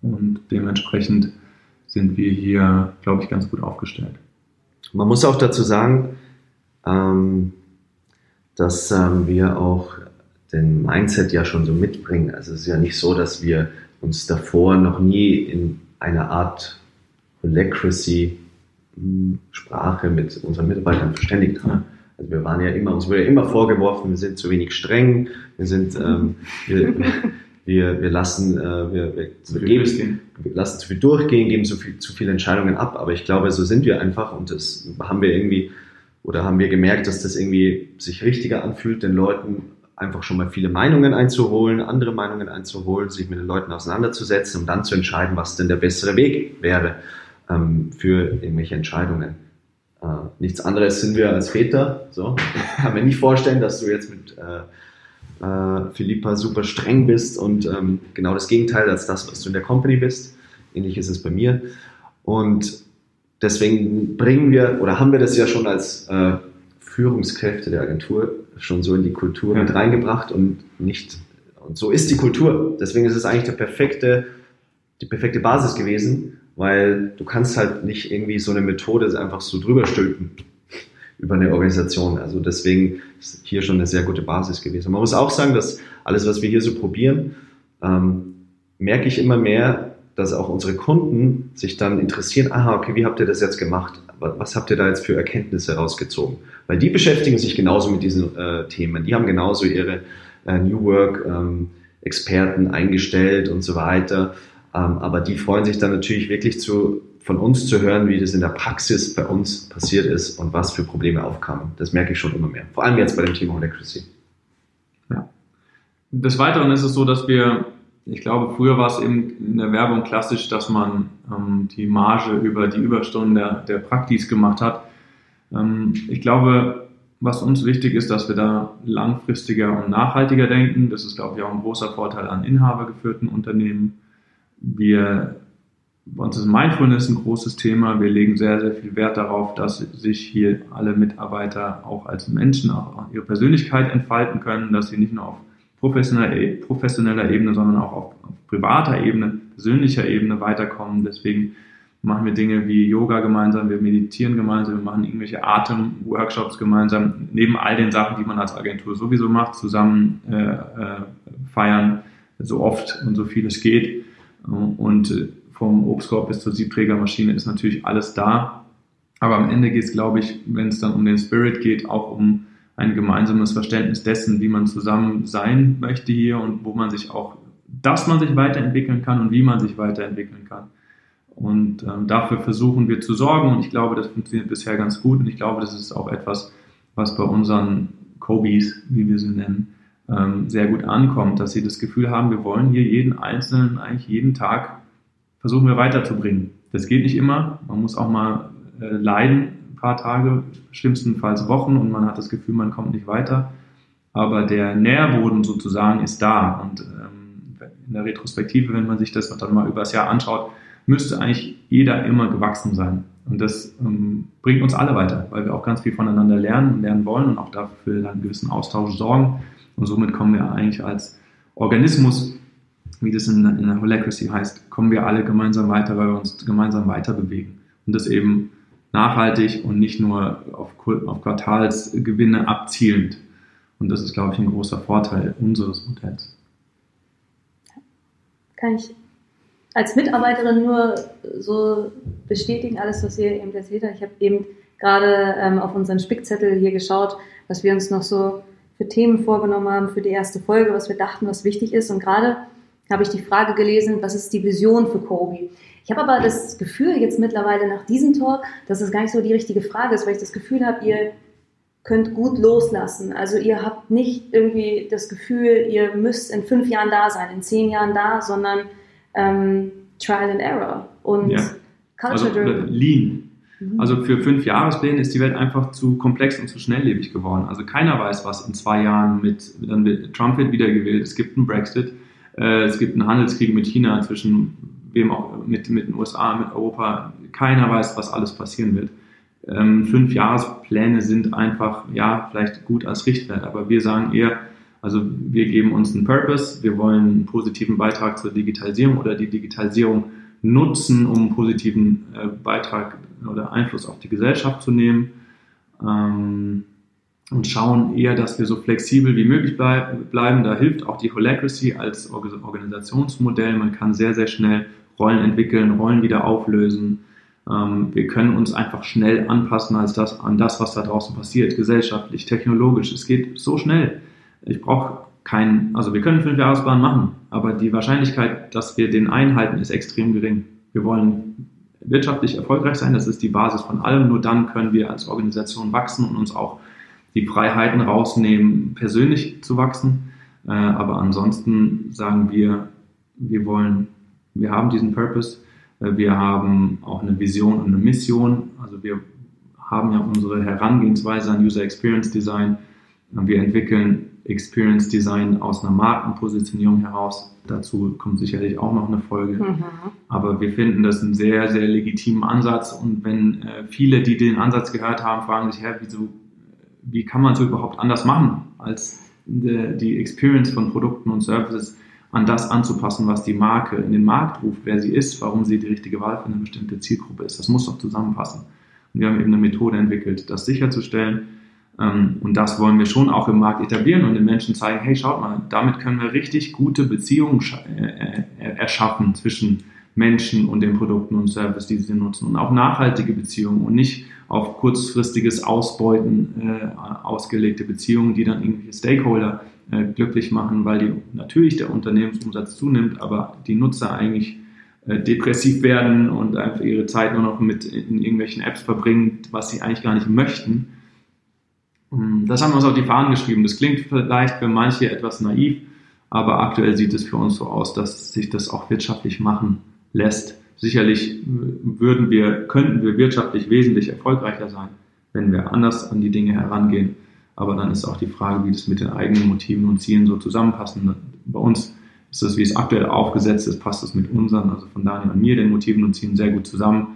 und dementsprechend sind wir hier, glaube ich, ganz gut aufgestellt. Man muss auch dazu sagen, ähm, dass ähm, wir auch den Mindset ja schon so mitbringen. Also es ist ja nicht so, dass wir uns davor noch nie in einer Art Holacracy hm, Sprache mit unseren Mitarbeitern verständigt haben. Also wir waren ja immer, uns wurde ja immer vorgeworfen, wir sind zu wenig streng, wir sind, ähm, wir, wir, wir lassen, äh, wir, wir, wir, geben, wir lassen zu viel durchgehen, geben zu, viel, zu viele Entscheidungen ab. Aber ich glaube, so sind wir einfach und das haben wir irgendwie oder haben wir gemerkt, dass das irgendwie sich richtiger anfühlt, den Leuten einfach schon mal viele Meinungen einzuholen, andere Meinungen einzuholen, sich mit den Leuten auseinanderzusetzen, um dann zu entscheiden, was denn der bessere Weg wäre ähm, für irgendwelche Entscheidungen. Äh, nichts anderes sind wir als Väter. So. Ich kann mir nicht vorstellen, dass du jetzt mit äh, äh, Philippa super streng bist und ähm, genau das Gegenteil als das, was du in der Company bist. Ähnlich ist es bei mir. Und deswegen bringen wir oder haben wir das ja schon als äh, Führungskräfte der Agentur schon so in die Kultur ja. mit reingebracht und nicht und so ist die Kultur. Deswegen ist es eigentlich der perfekte, die perfekte Basis gewesen, weil du kannst halt nicht irgendwie so eine Methode einfach so drüber stülpen über eine Organisation. Also deswegen ist hier schon eine sehr gute Basis gewesen. Man muss auch sagen, dass alles, was wir hier so probieren, ähm, merke ich immer mehr, dass auch unsere Kunden sich dann interessieren, aha, okay, wie habt ihr das jetzt gemacht? Was habt ihr da jetzt für Erkenntnisse rausgezogen? Weil die beschäftigen sich genauso mit diesen äh, Themen. Die haben genauso ihre äh, New Work ähm, Experten eingestellt und so weiter. Ähm, aber die freuen sich dann natürlich wirklich zu, von uns zu hören, wie das in der Praxis bei uns passiert ist und was für Probleme aufkamen. Das merke ich schon immer mehr. Vor allem jetzt bei dem Thema Holacracy. Ja. Des Weiteren ist es so, dass wir ich glaube, früher war es eben in der Werbung klassisch, dass man ähm, die Marge über die Überstunden der, der Praktis gemacht hat. Ähm, ich glaube, was uns wichtig ist, dass wir da langfristiger und nachhaltiger denken. Das ist, glaube ich, auch ein großer Vorteil an inhabergeführten Unternehmen. Wir, bei uns ist Mindfulness ein großes Thema. Wir legen sehr, sehr viel Wert darauf, dass sich hier alle Mitarbeiter auch als Menschen auch ihre Persönlichkeit entfalten können, dass sie nicht nur auf professioneller, professioneller Ebene, sondern auch auf, auf privater Ebene, persönlicher Ebene weiterkommen. Deswegen machen wir Dinge wie Yoga gemeinsam, wir meditieren gemeinsam, wir machen irgendwelche Atemworkshops gemeinsam, neben all den Sachen, die man als Agentur sowieso macht, zusammen äh, äh, feiern, so oft und so viel es geht. Und äh, vom Obstkorb bis zur Siebträgermaschine ist natürlich alles da. Aber am Ende geht es, glaube ich, wenn es dann um den Spirit geht, auch um ein gemeinsames Verständnis dessen, wie man zusammen sein möchte hier und wo man sich auch, dass man sich weiterentwickeln kann und wie man sich weiterentwickeln kann. Und ähm, dafür versuchen wir zu sorgen und ich glaube, das funktioniert bisher ganz gut und ich glaube, das ist auch etwas, was bei unseren Kobis, wie wir sie nennen, ähm, sehr gut ankommt, dass sie das Gefühl haben, wir wollen hier jeden Einzelnen eigentlich jeden Tag versuchen wir weiterzubringen. Das geht nicht immer. Man muss auch mal äh, leiden ein paar Tage, schlimmstenfalls Wochen und man hat das Gefühl, man kommt nicht weiter. Aber der Nährboden sozusagen ist da und ähm, in der Retrospektive, wenn man sich das dann mal über das Jahr anschaut, müsste eigentlich jeder immer gewachsen sein. Und das ähm, bringt uns alle weiter, weil wir auch ganz viel voneinander lernen und lernen wollen und auch dafür einen gewissen Austausch sorgen. Und somit kommen wir eigentlich als Organismus, wie das in, in der Holacracy heißt, kommen wir alle gemeinsam weiter, weil wir uns gemeinsam weiter bewegen. Und das eben nachhaltig und nicht nur auf, auf Quartalsgewinne abzielend. Und das ist, glaube ich, ein großer Vorteil unseres Modells. Kann ich als Mitarbeiterin nur so bestätigen, alles, was ihr eben erzählt habt. Ich habe eben gerade ähm, auf unseren Spickzettel hier geschaut, was wir uns noch so für Themen vorgenommen haben für die erste Folge, was wir dachten, was wichtig ist. Und gerade habe ich die Frage gelesen, was ist die Vision für Kobe? Ich habe aber das Gefühl jetzt mittlerweile nach diesem Talk, dass es gar nicht so die richtige Frage ist, weil ich das Gefühl habe, ihr könnt gut loslassen. Also ihr habt nicht irgendwie das Gefühl, ihr müsst in fünf Jahren da sein, in zehn Jahren da, sondern ähm, Trial and Error und ja. Culture also, Driven. Lean. Mhm. Also für fünf Jahrespläne ist die Welt einfach zu komplex und zu schnelllebig geworden. Also keiner weiß, was in zwei Jahren mit, dann wird Trump wird wiedergewählt, es gibt einen Brexit, es gibt einen Handelskrieg mit China zwischen wem auch, mit, mit den USA, mit Europa. Keiner weiß, was alles passieren wird. Ähm, fünf Jahrespläne sind einfach, ja, vielleicht gut als Richtwert, aber wir sagen eher, also wir geben uns einen Purpose, wir wollen einen positiven Beitrag zur Digitalisierung oder die Digitalisierung nutzen, um einen positiven äh, Beitrag oder Einfluss auf die Gesellschaft zu nehmen ähm, und schauen eher, dass wir so flexibel wie möglich bleib, bleiben. Da hilft auch die Holacracy als Organisationsmodell. Man kann sehr, sehr schnell Rollen entwickeln, Rollen wieder auflösen. Ähm, wir können uns einfach schnell anpassen als das, an das, was da draußen passiert, gesellschaftlich, technologisch. Es geht so schnell ich brauche keinen, also wir können fünf Jahresplan machen, aber die Wahrscheinlichkeit, dass wir den einhalten, ist extrem gering. Wir wollen wirtschaftlich erfolgreich sein, das ist die Basis von allem. Nur dann können wir als Organisation wachsen und uns auch die Freiheiten rausnehmen, persönlich zu wachsen. Äh, aber ansonsten sagen wir, wir wollen, wir haben diesen Purpose, äh, wir haben auch eine Vision und eine Mission. Also wir haben ja unsere Herangehensweise an User Experience Design. Wir entwickeln Experience Design aus einer Markenpositionierung heraus. Dazu kommt sicherlich auch noch eine Folge. Mhm. Aber wir finden das einen sehr, sehr legitimen Ansatz. Und wenn äh, viele, die den Ansatz gehört haben, fragen sich, Hä, wieso, wie kann man es überhaupt anders machen, als die, Experience von Produkten und Services an das anzupassen, was die Marke in den Markt ruft, wer sie ist, warum sie die richtige Wahl für eine bestimmte Zielgruppe ist. Das muss doch zusammenpassen. Und wir haben eben eine Methode entwickelt, das sicherzustellen ähm, und das wollen wir schon auch im Markt etablieren und den Menschen zeigen, hey, schaut mal, damit können wir richtig gute Beziehungen äh, äh, erschaffen zwischen Menschen und den Produkten und Services, die sie nutzen. Und auch nachhaltige Beziehungen und nicht auf kurzfristiges Ausbeuten äh, ausgelegte Beziehungen, die dann irgendwelche Stakeholder äh, glücklich machen, weil die, natürlich der Unternehmensumsatz zunimmt, aber die Nutzer eigentlich äh, depressiv werden und einfach ihre Zeit nur noch mit in irgendwelchen Apps verbringen, was sie eigentlich gar nicht möchten. Hm, das haben wir uns auf die Fahnen geschrieben. Das klingt vielleicht für manche etwas naiv, aber aktuell sieht es für uns so aus, dass sich das auch wirtschaftlich machen lässt. Sicherlich würden wir, könnten wir wirtschaftlich wesentlich erfolgreicher sein, wenn wir anders an die Dinge herangehen. Aber dann ist auch die Frage, wie das mit den eigenen Motiven und Zielen so zusammenpassen. Bei uns ist das, wie es aktuell aufgesetzt ist, passt es mit unseren, also von Daniel und mir, den Motiven und Zielen sehr gut zusammen.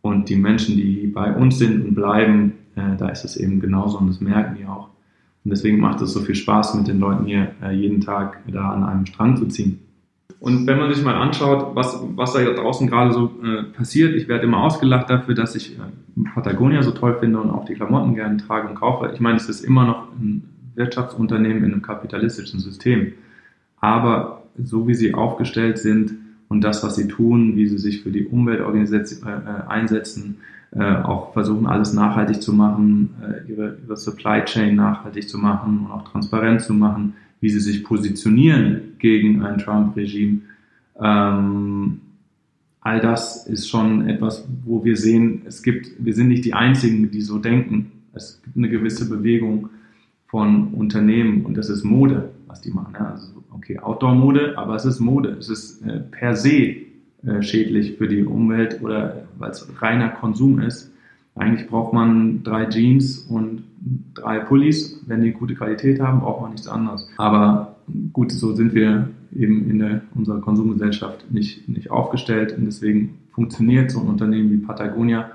Und die Menschen, die bei uns sind und bleiben, äh, da ist es eben genauso und das merken die auch. Und deswegen macht es so viel Spaß, mit den Leuten hier äh, jeden Tag da an einem Strang zu ziehen. Und wenn man sich mal anschaut, was, was da draußen gerade so äh, passiert, ich werde immer ausgelacht dafür, dass ich äh, Patagonia so toll finde und auch die Klamotten gerne trage und kaufe. Ich meine, es ist immer noch ein Wirtschaftsunternehmen in einem kapitalistischen System. Aber so wie sie aufgestellt sind und das, was sie tun, wie sie sich für die Umwelt äh, einsetzen, äh, auch versuchen, alles nachhaltig zu machen, äh, ihre, ihre Supply Chain nachhaltig zu machen und auch transparent zu machen, wie sie sich positionieren gegen ein Trump-Regime. Ähm, all das ist schon etwas, wo wir sehen, es gibt, wir sind nicht die Einzigen, die so denken. Es gibt eine gewisse Bewegung von Unternehmen und das ist Mode, was die machen. Ja, also, okay, Outdoor-Mode, aber es ist Mode. Es ist äh, per se äh, schädlich für die Umwelt oder weil es reiner Konsum ist. Eigentlich braucht man drei Jeans und drei Pullis. Wenn die gute Qualität haben, braucht man nichts anderes. Aber gut, so sind wir eben in der, unserer Konsumgesellschaft nicht, nicht aufgestellt und deswegen funktioniert so ein Unternehmen wie Patagonia,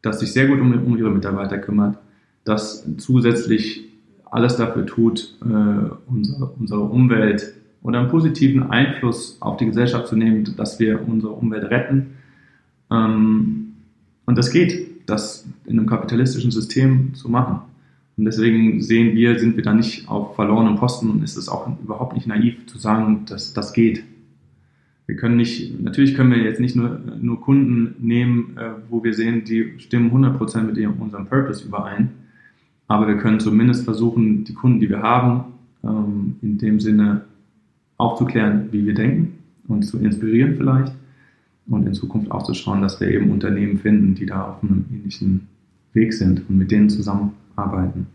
das sich sehr gut um, um ihre Mitarbeiter kümmert, das zusätzlich alles dafür tut, äh, unsere, unsere Umwelt oder einen positiven Einfluss auf die Gesellschaft zu nehmen, dass wir unsere Umwelt retten. Ähm, und das geht, das in einem kapitalistischen System zu machen. Und deswegen sehen wir, sind wir da nicht auf verlorenem Posten und ist es auch überhaupt nicht naiv zu sagen, dass das geht. Wir können nicht, natürlich können wir jetzt nicht nur, nur Kunden nehmen, äh, wo wir sehen, die stimmen 100% mit unserem Purpose überein, aber wir können zumindest versuchen, die Kunden, die wir haben, ähm, in dem Sinne aufzuklären, wie wir denken und zu inspirieren vielleicht und in Zukunft auch zu schauen, dass wir eben Unternehmen finden, die da auf einem ähnlichen Weg sind und mit denen zusammenarbeiten.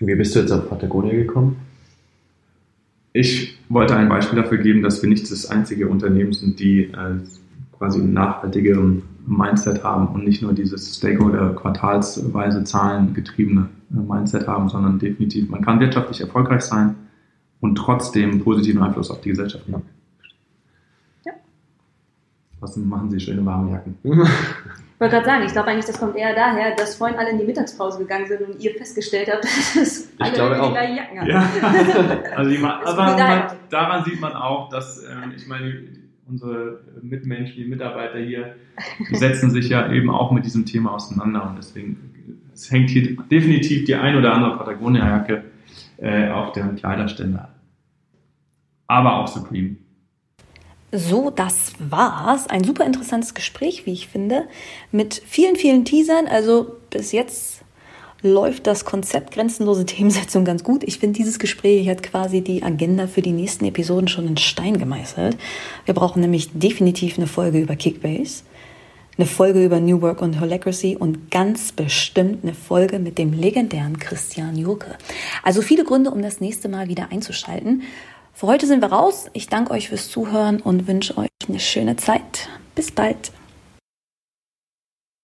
Wie bist du jetzt auf Patagonia gekommen? Ich wollte ein Beispiel dafür geben, dass wir nicht das einzige Unternehmen sind, die äh, quasi ein nachhaltiges Mindset haben und nicht nur dieses Stakeholder quartalsweise zahlengetriebene äh, Mindset haben, sondern definitiv, man kann wirtschaftlich erfolgreich sein und trotzdem positiven Einfluss auf die Gesellschaft haben. Ja. Was machen Sie schöne warme Jacken? Ich wollte gerade sagen, ich glaube eigentlich, das kommt eher daher, dass vorhin alle in die Mittagspause gegangen sind und ihr festgestellt habt, dass alle glaube die gleichen Jacken haben. Ja. also die, aber man, daran sieht man auch, dass, ähm, ich meine, unsere Mitmenschen, die Mitarbeiter hier, die setzen sich ja eben auch mit diesem Thema auseinander und deswegen es hängt hier definitiv die ein oder andere Patagonia-Jacke äh, auf dem Kleiderständer. Aber auch Supreme. So, das war's. Ein super interessantes Gespräch, wie ich finde, mit vielen, vielen Teasern. Also bis jetzt läuft das Konzept grenzenlose Themensetzung ganz gut. Ich finde, dieses Gespräch hat quasi die Agenda für die nächsten Episoden schon in Stein gemeißelt. Wir brauchen nämlich definitiv eine Folge über Kickbase, eine Folge über New Work und Holacracy und ganz bestimmt eine Folge mit dem legendären Christian Jurke. Also viele Gründe, um das nächste Mal wieder einzuschalten. Für heute sind wir raus. Ich danke euch fürs Zuhören und wünsche euch eine schöne Zeit. Bis bald.